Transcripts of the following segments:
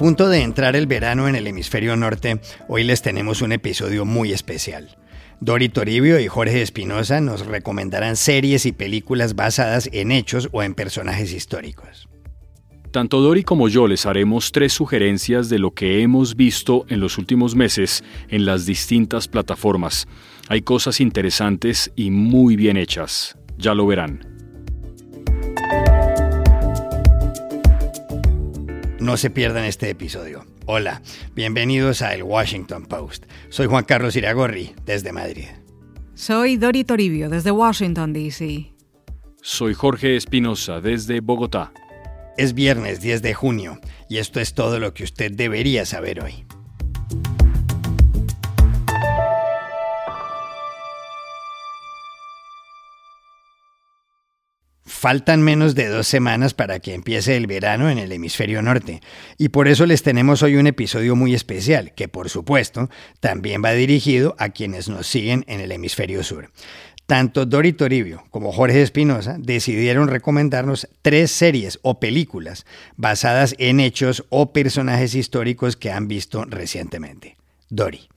punto de entrar el verano en el hemisferio norte, hoy les tenemos un episodio muy especial. Dori Toribio y Jorge Espinosa nos recomendarán series y películas basadas en hechos o en personajes históricos. Tanto Dori como yo les haremos tres sugerencias de lo que hemos visto en los últimos meses en las distintas plataformas. Hay cosas interesantes y muy bien hechas, ya lo verán. No se pierdan este episodio. Hola, bienvenidos a El Washington Post. Soy Juan Carlos Iragorri, desde Madrid. Soy Dori Toribio, desde Washington, D.C. Soy Jorge Espinosa, desde Bogotá. Es viernes 10 de junio y esto es todo lo que usted debería saber hoy. Faltan menos de dos semanas para que empiece el verano en el hemisferio norte, y por eso les tenemos hoy un episodio muy especial, que por supuesto también va dirigido a quienes nos siguen en el hemisferio sur. Tanto Dori Toribio como Jorge Espinosa decidieron recomendarnos tres series o películas basadas en hechos o personajes históricos que han visto recientemente. Dori.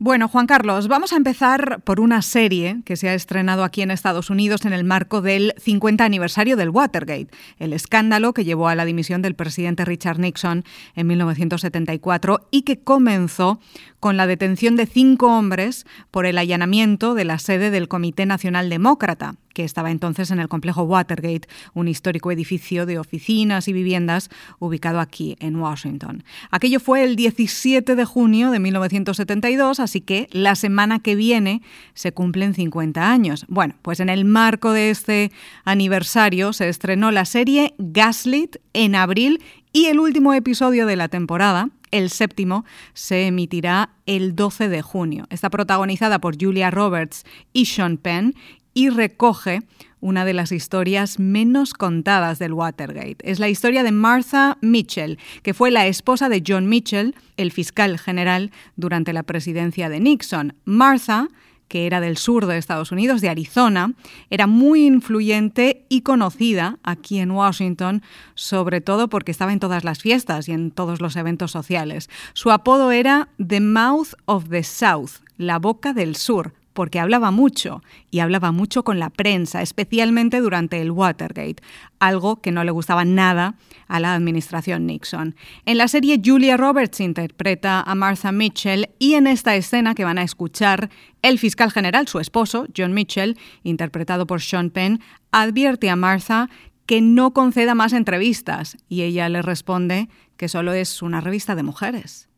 Bueno, Juan Carlos, vamos a empezar por una serie que se ha estrenado aquí en Estados Unidos en el marco del 50 aniversario del Watergate, el escándalo que llevó a la dimisión del presidente Richard Nixon en 1974 y que comenzó con la detención de cinco hombres por el allanamiento de la sede del Comité Nacional Demócrata, que estaba entonces en el complejo Watergate, un histórico edificio de oficinas y viviendas ubicado aquí en Washington. Aquello fue el 17 de junio de 1972, así que la semana que viene se cumplen 50 años. Bueno, pues en el marco de este aniversario se estrenó la serie Gaslit en abril y el último episodio de la temporada, el séptimo, se emitirá el 12 de junio. Está protagonizada por Julia Roberts y Sean Penn y recoge una de las historias menos contadas del Watergate. Es la historia de Martha Mitchell, que fue la esposa de John Mitchell, el fiscal general durante la presidencia de Nixon. Martha que era del sur de Estados Unidos, de Arizona, era muy influyente y conocida aquí en Washington, sobre todo porque estaba en todas las fiestas y en todos los eventos sociales. Su apodo era The Mouth of the South, la boca del sur, porque hablaba mucho y hablaba mucho con la prensa, especialmente durante el Watergate, algo que no le gustaba nada a la administración Nixon. En la serie Julia Roberts interpreta a Martha Mitchell y en esta escena que van a escuchar, el fiscal general, su esposo, John Mitchell, interpretado por Sean Penn, advierte a Martha que no conceda más entrevistas y ella le responde que solo es una revista de mujeres.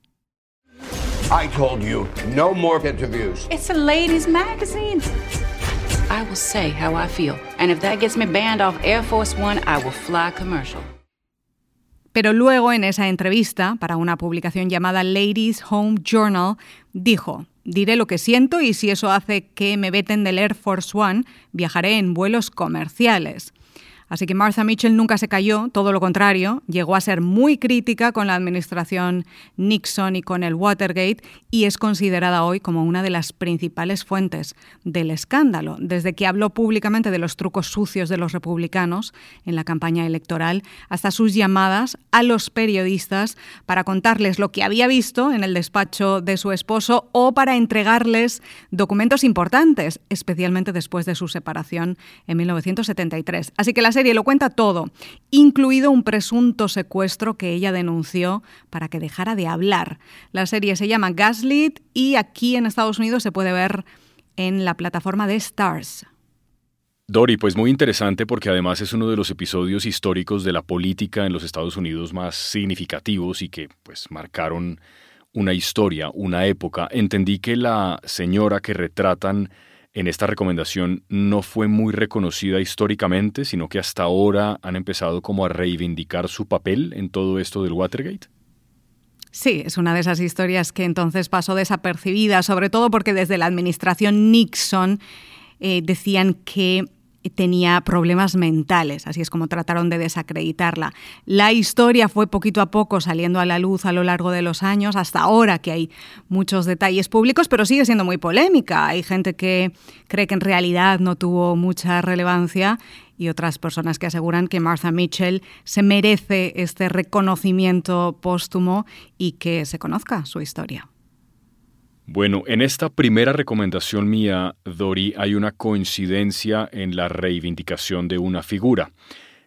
I told you, no more interviews. It's a ladies' magazine. I will say how I feel, and if that gets me banned off Air Force One, I will fly commercial. Pero luego, en esa entrevista, para una publicación llamada Ladies Home Journal, dijo, diré lo que siento y si eso hace que me veten del Air Force One, viajaré en vuelos comerciales. Así que Martha Mitchell nunca se cayó, todo lo contrario, llegó a ser muy crítica con la administración Nixon y con el Watergate y es considerada hoy como una de las principales fuentes del escándalo, desde que habló públicamente de los trucos sucios de los republicanos en la campaña electoral hasta sus llamadas a los periodistas para contarles lo que había visto en el despacho de su esposo o para entregarles documentos importantes, especialmente después de su separación en 1973. Así que las serie lo cuenta todo, incluido un presunto secuestro que ella denunció para que dejara de hablar. La serie se llama Gaslit y aquí en Estados Unidos se puede ver en la plataforma de Stars. Dori, pues muy interesante porque además es uno de los episodios históricos de la política en los Estados Unidos más significativos y que pues marcaron una historia, una época. Entendí que la señora que retratan en esta recomendación no fue muy reconocida históricamente, sino que hasta ahora han empezado como a reivindicar su papel en todo esto del Watergate? Sí, es una de esas historias que entonces pasó desapercibida, sobre todo porque desde la administración Nixon eh, decían que tenía problemas mentales, así es como trataron de desacreditarla. La historia fue poquito a poco saliendo a la luz a lo largo de los años, hasta ahora que hay muchos detalles públicos, pero sigue siendo muy polémica. Hay gente que cree que en realidad no tuvo mucha relevancia y otras personas que aseguran que Martha Mitchell se merece este reconocimiento póstumo y que se conozca su historia. Bueno, en esta primera recomendación mía, Dori, hay una coincidencia en la reivindicación de una figura.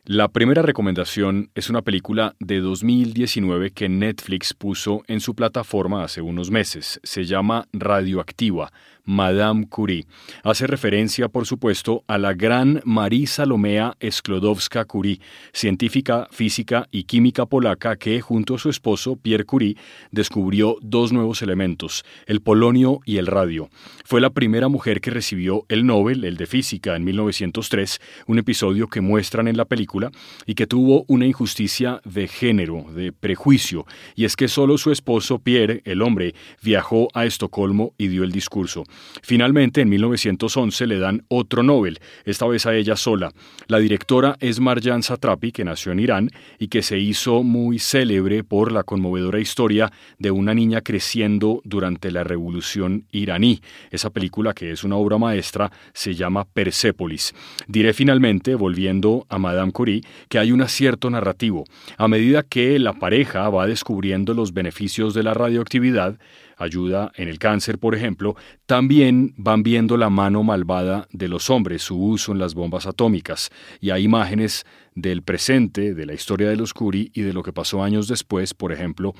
La primera recomendación es una película de 2019 que Netflix puso en su plataforma hace unos meses. Se llama Radioactiva Madame Curie. Hace referencia, por supuesto, a la gran Marie Salomea Sklodowska-Curie, científica física y química polaca que, junto a su esposo Pierre Curie, descubrió dos nuevos elementos, el polonio y el radio. Fue la primera mujer que recibió el Nobel, el de física, en 1903, un episodio que muestran en la película y que tuvo una injusticia de género, de prejuicio, y es que solo su esposo Pierre, el hombre, viajó a Estocolmo y dio el discurso. Finalmente, en 1911 le dan otro Nobel, esta vez a ella sola. La directora es Marjan Satrapi, que nació en Irán y que se hizo muy célebre por la conmovedora historia de una niña creciendo durante la revolución iraní. Esa película, que es una obra maestra, se llama Persepolis. Diré finalmente, volviendo a Madame Curie, que hay un acierto narrativo. A medida que la pareja va descubriendo los beneficios de la radioactividad, ayuda en el cáncer, por ejemplo, también van viendo la mano malvada de los hombres, su uso en las bombas atómicas, y hay imágenes del presente, de la historia de los Curie y de lo que pasó años después, por ejemplo,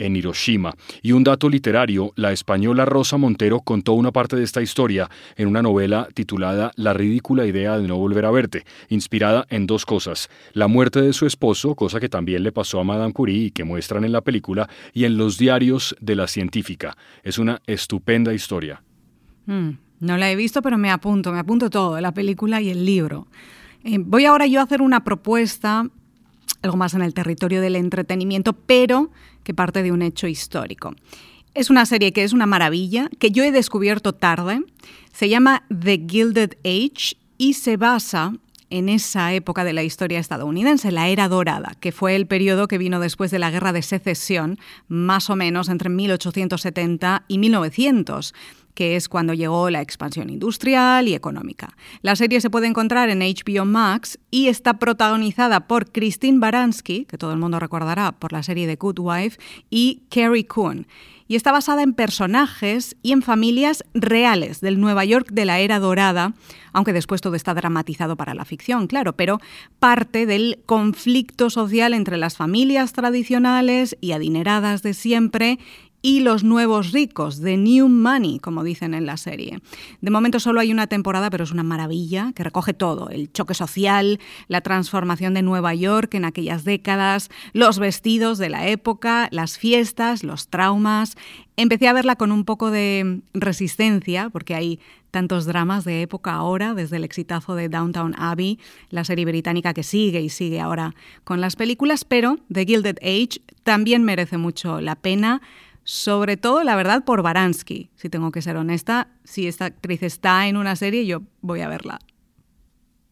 en Hiroshima. Y un dato literario, la española Rosa Montero contó una parte de esta historia en una novela titulada La ridícula idea de no volver a verte, inspirada en dos cosas, la muerte de su esposo, cosa que también le pasó a Madame Curie y que muestran en la película, y en los diarios de la científica. Es una estupenda historia. Mm, no la he visto, pero me apunto, me apunto todo, la película y el libro. Eh, voy ahora yo a hacer una propuesta algo más en el territorio del entretenimiento, pero que parte de un hecho histórico. Es una serie que es una maravilla, que yo he descubierto tarde. Se llama The Gilded Age y se basa en esa época de la historia estadounidense, la era dorada, que fue el periodo que vino después de la Guerra de Secesión, más o menos entre 1870 y 1900 que es cuando llegó la expansión industrial y económica. La serie se puede encontrar en HBO Max y está protagonizada por Christine Baranski, que todo el mundo recordará por la serie The Good Wife, y Carrie Coon y está basada en personajes y en familias reales del Nueva York de la era dorada, aunque después todo está dramatizado para la ficción, claro, pero parte del conflicto social entre las familias tradicionales y adineradas de siempre y los nuevos ricos, The New Money, como dicen en la serie. De momento solo hay una temporada, pero es una maravilla que recoge todo, el choque social, la transformación de Nueva York en aquellas décadas, los vestidos de la época, las fiestas, los traumas. Empecé a verla con un poco de resistencia, porque hay tantos dramas de época ahora, desde el exitazo de Downtown Abbey, la serie británica que sigue y sigue ahora con las películas, pero The Gilded Age también merece mucho la pena sobre todo, la verdad, por Baranski. Si tengo que ser honesta, si esta actriz está en una serie, yo voy a verla.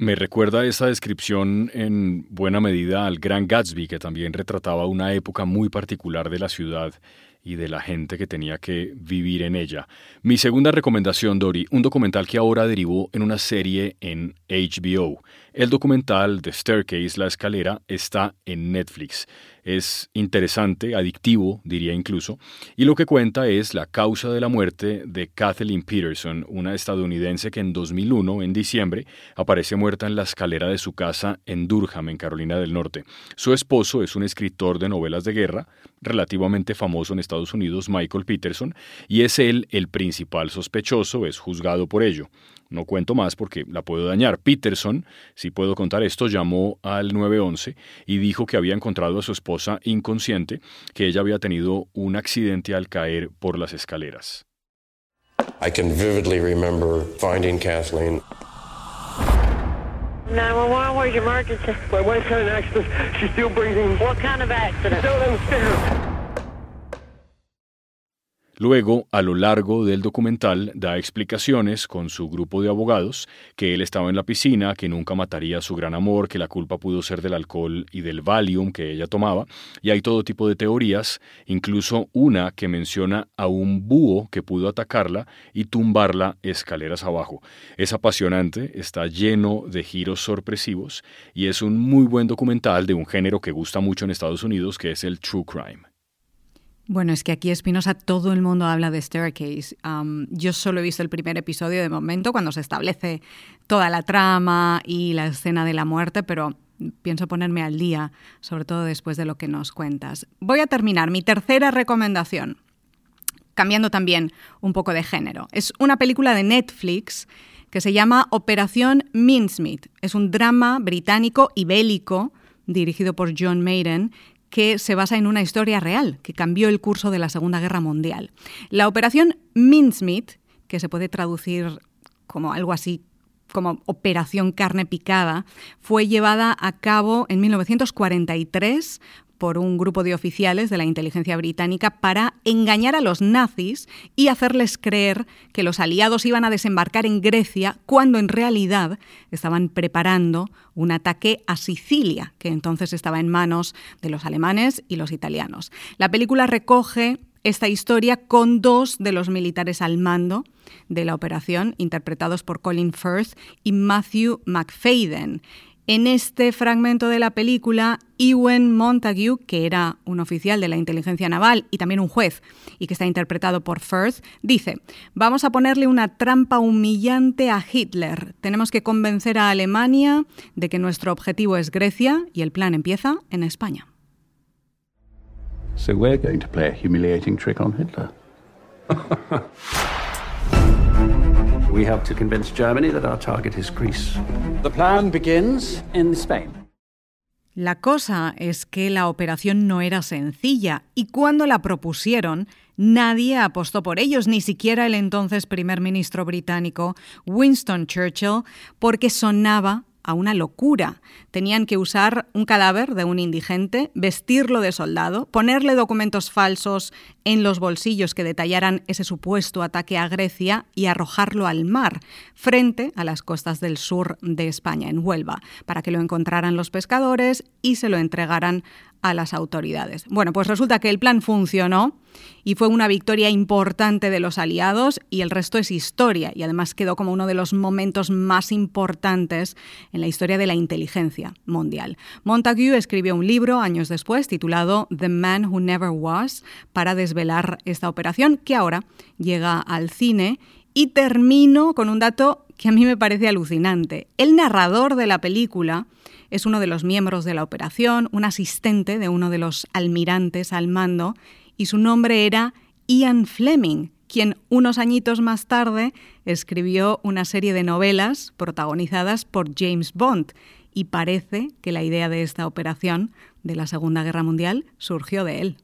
Me recuerda esa descripción en buena medida al Gran Gatsby, que también retrataba una época muy particular de la ciudad y de la gente que tenía que vivir en ella. Mi segunda recomendación, Dori, un documental que ahora derivó en una serie en HBO. El documental The Staircase, La Escalera, está en Netflix. Es interesante, adictivo, diría incluso, y lo que cuenta es la causa de la muerte de Kathleen Peterson, una estadounidense que en 2001, en diciembre, aparece muerta en la escalera de su casa en Durham, en Carolina del Norte. Su esposo es un escritor de novelas de guerra, relativamente famoso en Estados Unidos, Michael Peterson, y es él el principal sospechoso, es juzgado por ello. No cuento más porque la puedo dañar. Peterson, si puedo contar esto, llamó al 911 y dijo que había encontrado a su esposa inconsciente, que ella había tenido un accidente al caer por las escaleras. I can vividly remember finding Kathleen. 911, where's your emergency? My wife had an accident. She's still breathing. What kind of accident? Down on the stairs. Luego, a lo largo del documental, da explicaciones con su grupo de abogados que él estaba en la piscina, que nunca mataría a su gran amor, que la culpa pudo ser del alcohol y del Valium que ella tomaba, y hay todo tipo de teorías, incluso una que menciona a un búho que pudo atacarla y tumbarla escaleras abajo. Es apasionante, está lleno de giros sorpresivos y es un muy buen documental de un género que gusta mucho en Estados Unidos, que es el true crime. Bueno, es que aquí Espinosa todo el mundo habla de Staircase. yo solo he visto el primer episodio de momento, cuando se establece toda la trama y la escena de la muerte, pero pienso ponerme al día, sobre todo después de lo que nos cuentas. Voy a terminar mi tercera recomendación, cambiando también un poco de género. Es una película de Netflix que se llama Operación Mincemeat. Es un drama británico y bélico dirigido por John Maiden, que se basa en una historia real que cambió el curso de la Segunda Guerra Mundial. La operación Mincemeat, que se puede traducir como algo así como Operación Carne Picada, fue llevada a cabo en 1943 por un grupo de oficiales de la inteligencia británica para engañar a los nazis y hacerles creer que los aliados iban a desembarcar en Grecia cuando en realidad estaban preparando un ataque a Sicilia, que entonces estaba en manos de los alemanes y los italianos. La película recoge esta historia con dos de los militares al mando de la operación, interpretados por Colin Firth y Matthew McFadden. En este fragmento de la película, Ewan Montague, que era un oficial de la inteligencia naval y también un juez, y que está interpretado por Firth, dice, vamos a ponerle una trampa humillante a Hitler. Tenemos que convencer a Alemania de que nuestro objetivo es Grecia y el plan empieza en España. So we're going to play a humiliating trick on Hitler. We have to convince Germany that our target is Greece. The plan begins in Spain. La cosa es que la operación no era sencilla y cuando la propusieron, nadie apostó por ellos, ni siquiera el entonces primer ministro británico Winston Churchill, porque sonaba a una locura. Tenían que usar un cadáver de un indigente, vestirlo de soldado, ponerle documentos falsos en los bolsillos que detallaran ese supuesto ataque a Grecia y arrojarlo al mar, frente a las costas del sur de España, en Huelva, para que lo encontraran los pescadores y se lo entregaran a las autoridades. Bueno, pues resulta que el plan funcionó y fue una victoria importante de los aliados y el resto es historia y además quedó como uno de los momentos más importantes en la historia de la inteligencia mundial. Montague escribió un libro años después titulado The Man Who Never Was para desvelar esta operación que ahora llega al cine y termino con un dato que a mí me parece alucinante. El narrador de la película es uno de los miembros de la operación, un asistente de uno de los almirantes al mando, y su nombre era Ian Fleming, quien unos añitos más tarde escribió una serie de novelas protagonizadas por James Bond, y parece que la idea de esta operación de la Segunda Guerra Mundial surgió de él.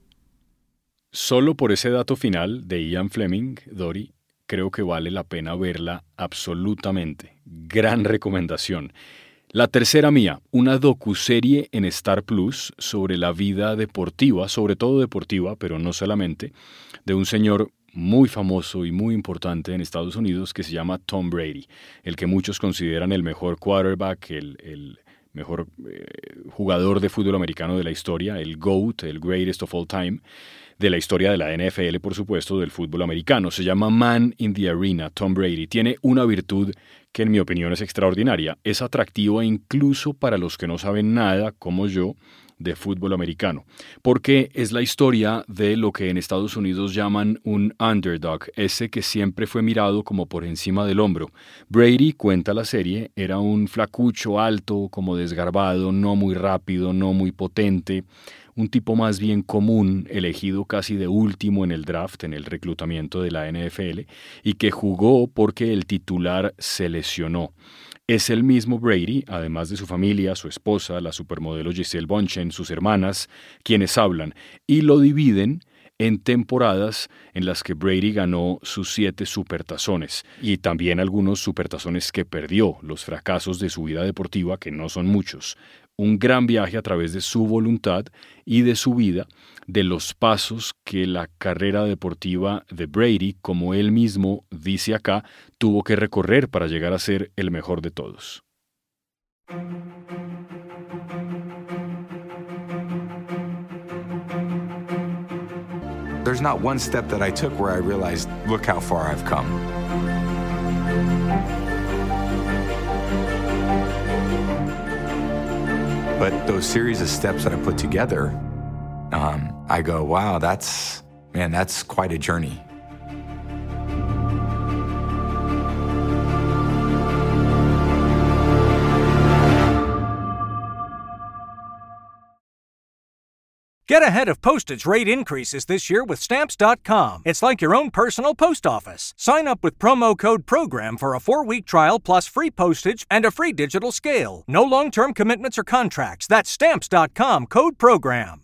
Solo por ese dato final de Ian Fleming, Dory, creo que vale la pena verla absolutamente. Gran recomendación. La tercera mía, una docuserie en Star Plus sobre la vida deportiva, sobre todo deportiva, pero no solamente, de un señor muy famoso y muy importante en Estados Unidos que se llama Tom Brady, el que muchos consideran el mejor quarterback, el, mejor eh, jugador de fútbol americano de la historia, el GOAT, el greatest of all time de la historia de la NFL, por supuesto, del fútbol americano. Se llama Man in the Arena, Tom Brady. Tiene una virtud que en mi opinión es extraordinaria. Es atractiva incluso para los que no saben nada, como yo, de fútbol americano, porque es la historia de lo que en Estados Unidos llaman un underdog, ese que siempre fue mirado como por encima del hombro. Brady, cuenta la serie, era un flacucho alto, como desgarbado, no muy rápido, no muy potente, un tipo más bien común, elegido casi de último en el draft, en el reclutamiento de la NFL, y que jugó porque el titular se lesionó. Es el mismo Brady, además de su familia, su esposa, la supermodelo Giselle Bonchen, sus hermanas, quienes hablan, y lo dividen en temporadas en las que Brady ganó sus siete supertazones y también algunos supertazones que perdió, los fracasos de su vida deportiva, que no son muchos. un gran viaje a través de su voluntad y de su vida, de los pasos que la carrera deportiva de Brady, como él mismo dice acá, tuvo que recorrer para llegar a ser el mejor de todos. There's not one step that I took where I realized, look how far I've come. But those series of steps that I put together, um, I go, wow, that's, man, that's quite a journey. Get ahead of postage rate increases this year with Stamps.com. It's like your own personal post office. Sign up with promo code PROGRAM for a four week trial plus free postage and a free digital scale. No long term commitments or contracts. That's Stamps.com code PROGRAM.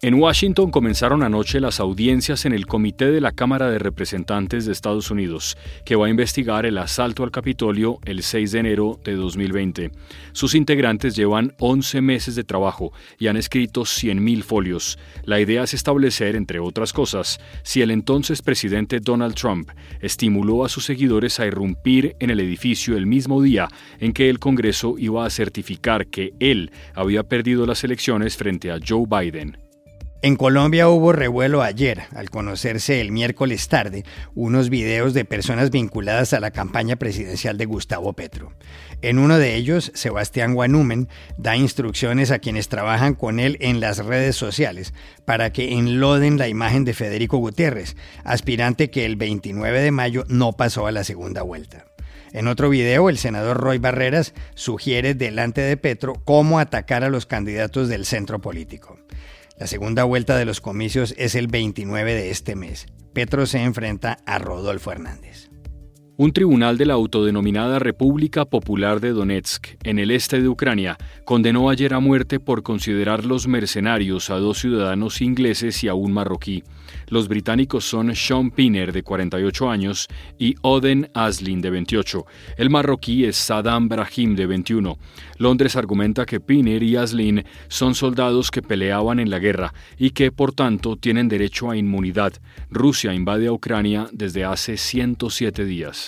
En Washington comenzaron anoche las audiencias en el Comité de la Cámara de Representantes de Estados Unidos, que va a investigar el asalto al Capitolio el 6 de enero de 2020. Sus integrantes llevan 11 meses de trabajo y han escrito 100.000 folios. La idea es establecer, entre otras cosas, si el entonces presidente Donald Trump estimuló a sus seguidores a irrumpir en el edificio el mismo día en que el Congreso iba a certificar que él había perdido las elecciones frente a Joe Biden. En Colombia hubo revuelo ayer, al conocerse el miércoles tarde unos videos de personas vinculadas a la campaña presidencial de Gustavo Petro. En uno de ellos, Sebastián Guanumen da instrucciones a quienes trabajan con él en las redes sociales para que enloden la imagen de Federico Gutiérrez, aspirante que el 29 de mayo no pasó a la segunda vuelta. En otro video, el senador Roy Barreras sugiere delante de Petro cómo atacar a los candidatos del centro político. La segunda vuelta de los comicios es el 29 de este mes. Petro se enfrenta a Rodolfo Hernández. Un tribunal de la autodenominada República Popular de Donetsk, en el este de Ucrania, condenó ayer a muerte por considerarlos mercenarios a dos ciudadanos ingleses y a un marroquí. Los británicos son Sean Pinner, de 48 años, y Oden Aslin, de 28. El marroquí es Saddam Brahim, de 21. Londres argumenta que Pinner y Aslin son soldados que peleaban en la guerra y que, por tanto, tienen derecho a inmunidad. Rusia invade a Ucrania desde hace 107 días.